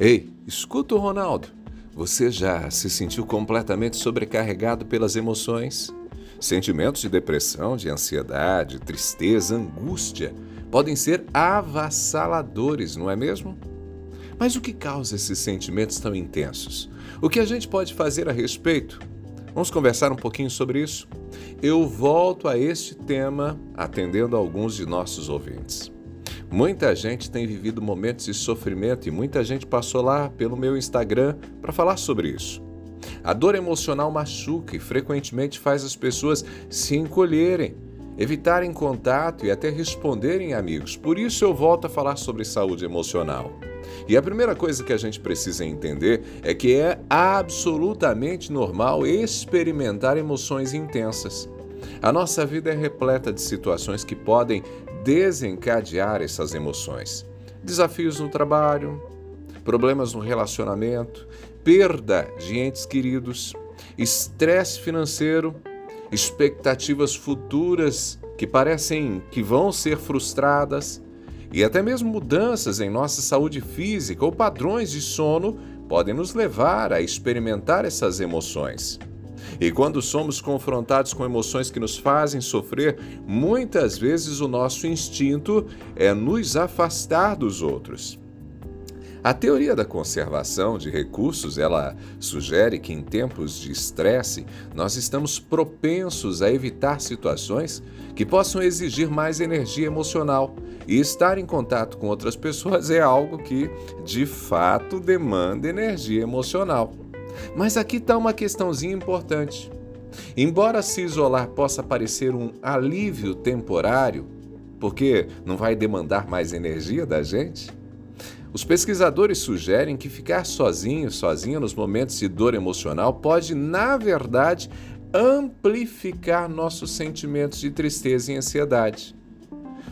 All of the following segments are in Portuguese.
Ei, escuta o Ronaldo. Você já se sentiu completamente sobrecarregado pelas emoções? Sentimentos de depressão, de ansiedade, tristeza, angústia podem ser avassaladores, não é mesmo? Mas o que causa esses sentimentos tão intensos? O que a gente pode fazer a respeito? Vamos conversar um pouquinho sobre isso? Eu volto a este tema atendendo alguns de nossos ouvintes. Muita gente tem vivido momentos de sofrimento e muita gente passou lá pelo meu Instagram para falar sobre isso. A dor emocional machuca e frequentemente faz as pessoas se encolherem, evitarem contato e até responderem amigos. Por isso eu volto a falar sobre saúde emocional. E a primeira coisa que a gente precisa entender é que é absolutamente normal experimentar emoções intensas. A nossa vida é repleta de situações que podem desencadear essas emoções. Desafios no trabalho, problemas no relacionamento, perda de entes queridos, estresse financeiro, expectativas futuras que parecem que vão ser frustradas e até mesmo mudanças em nossa saúde física ou padrões de sono podem nos levar a experimentar essas emoções. E quando somos confrontados com emoções que nos fazem sofrer, muitas vezes o nosso instinto é nos afastar dos outros. A teoria da conservação de recursos, ela sugere que em tempos de estresse, nós estamos propensos a evitar situações que possam exigir mais energia emocional, e estar em contato com outras pessoas é algo que, de fato, demanda energia emocional. Mas aqui está uma questãozinha importante. Embora se isolar possa parecer um alívio temporário, porque não vai demandar mais energia da gente, os pesquisadores sugerem que ficar sozinho, sozinha nos momentos de dor emocional pode, na verdade, amplificar nossos sentimentos de tristeza e ansiedade.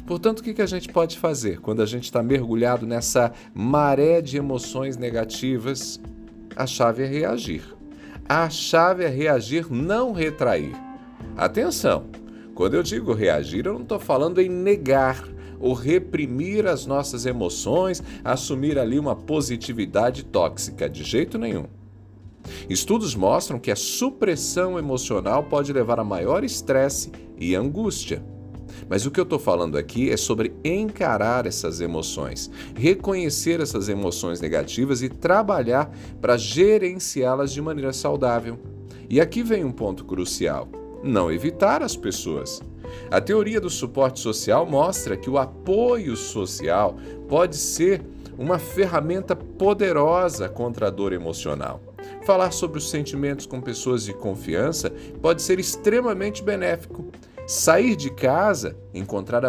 Portanto, o que a gente pode fazer quando a gente está mergulhado nessa maré de emoções negativas a chave é reagir. A chave é reagir, não retrair. Atenção! Quando eu digo reagir, eu não estou falando em negar ou reprimir as nossas emoções, assumir ali uma positividade tóxica, de jeito nenhum. Estudos mostram que a supressão emocional pode levar a maior estresse e angústia. Mas o que eu estou falando aqui é sobre encarar essas emoções, reconhecer essas emoções negativas e trabalhar para gerenciá-las de maneira saudável. E aqui vem um ponto crucial: não evitar as pessoas. A teoria do suporte social mostra que o apoio social pode ser uma ferramenta poderosa contra a dor emocional. Falar sobre os sentimentos com pessoas de confiança pode ser extremamente benéfico. Sair de casa, encontrar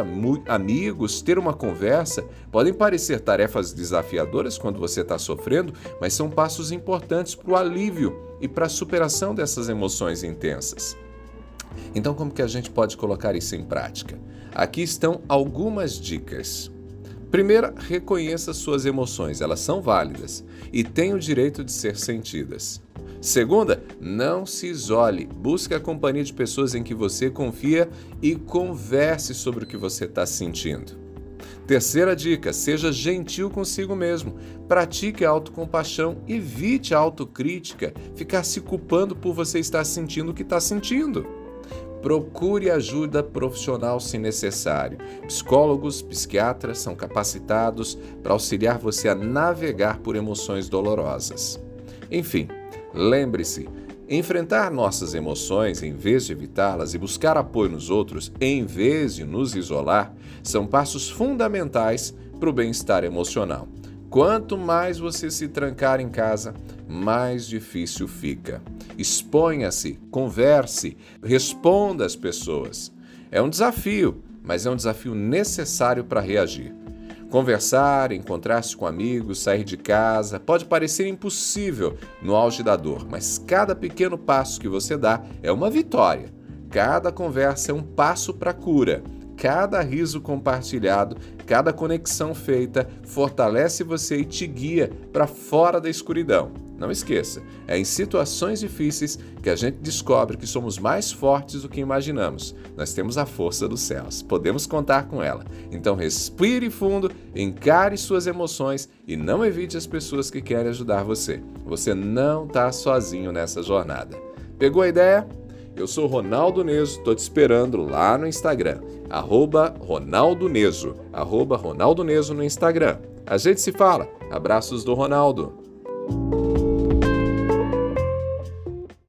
amigos, ter uma conversa podem parecer tarefas desafiadoras quando você está sofrendo, mas são passos importantes para o alívio e para a superação dessas emoções intensas. Então, como que a gente pode colocar isso em prática? Aqui estão algumas dicas. Primeira, reconheça suas emoções, elas são válidas e têm o direito de ser sentidas. Segunda, não se isole. Busque a companhia de pessoas em que você confia e converse sobre o que você está sentindo. Terceira dica: seja gentil consigo mesmo. Pratique a autocompaixão. Evite a autocrítica, ficar se culpando por você estar sentindo o que está sentindo. Procure ajuda profissional se necessário. Psicólogos, psiquiatras são capacitados para auxiliar você a navegar por emoções dolorosas. Enfim, Lembre-se, enfrentar nossas emoções em vez de evitá-las e buscar apoio nos outros em vez de nos isolar são passos fundamentais para o bem-estar emocional. Quanto mais você se trancar em casa, mais difícil fica. Exponha-se, converse, responda às pessoas. É um desafio, mas é um desafio necessário para reagir. Conversar, encontrar-se com amigos, sair de casa pode parecer impossível no auge da dor, mas cada pequeno passo que você dá é uma vitória. Cada conversa é um passo para a cura. Cada riso compartilhado, cada conexão feita fortalece você e te guia para fora da escuridão. Não esqueça, é em situações difíceis que a gente descobre que somos mais fortes do que imaginamos. Nós temos a força dos céus, podemos contar com ela. Então respire fundo, encare suas emoções e não evite as pessoas que querem ajudar você. Você não está sozinho nessa jornada. Pegou a ideia? Eu sou Ronaldo Neso, tô te esperando lá no Instagram, arroba Ronaldo Neso, arroba Ronaldo Neso no Instagram. A gente se fala. Abraços do Ronaldo.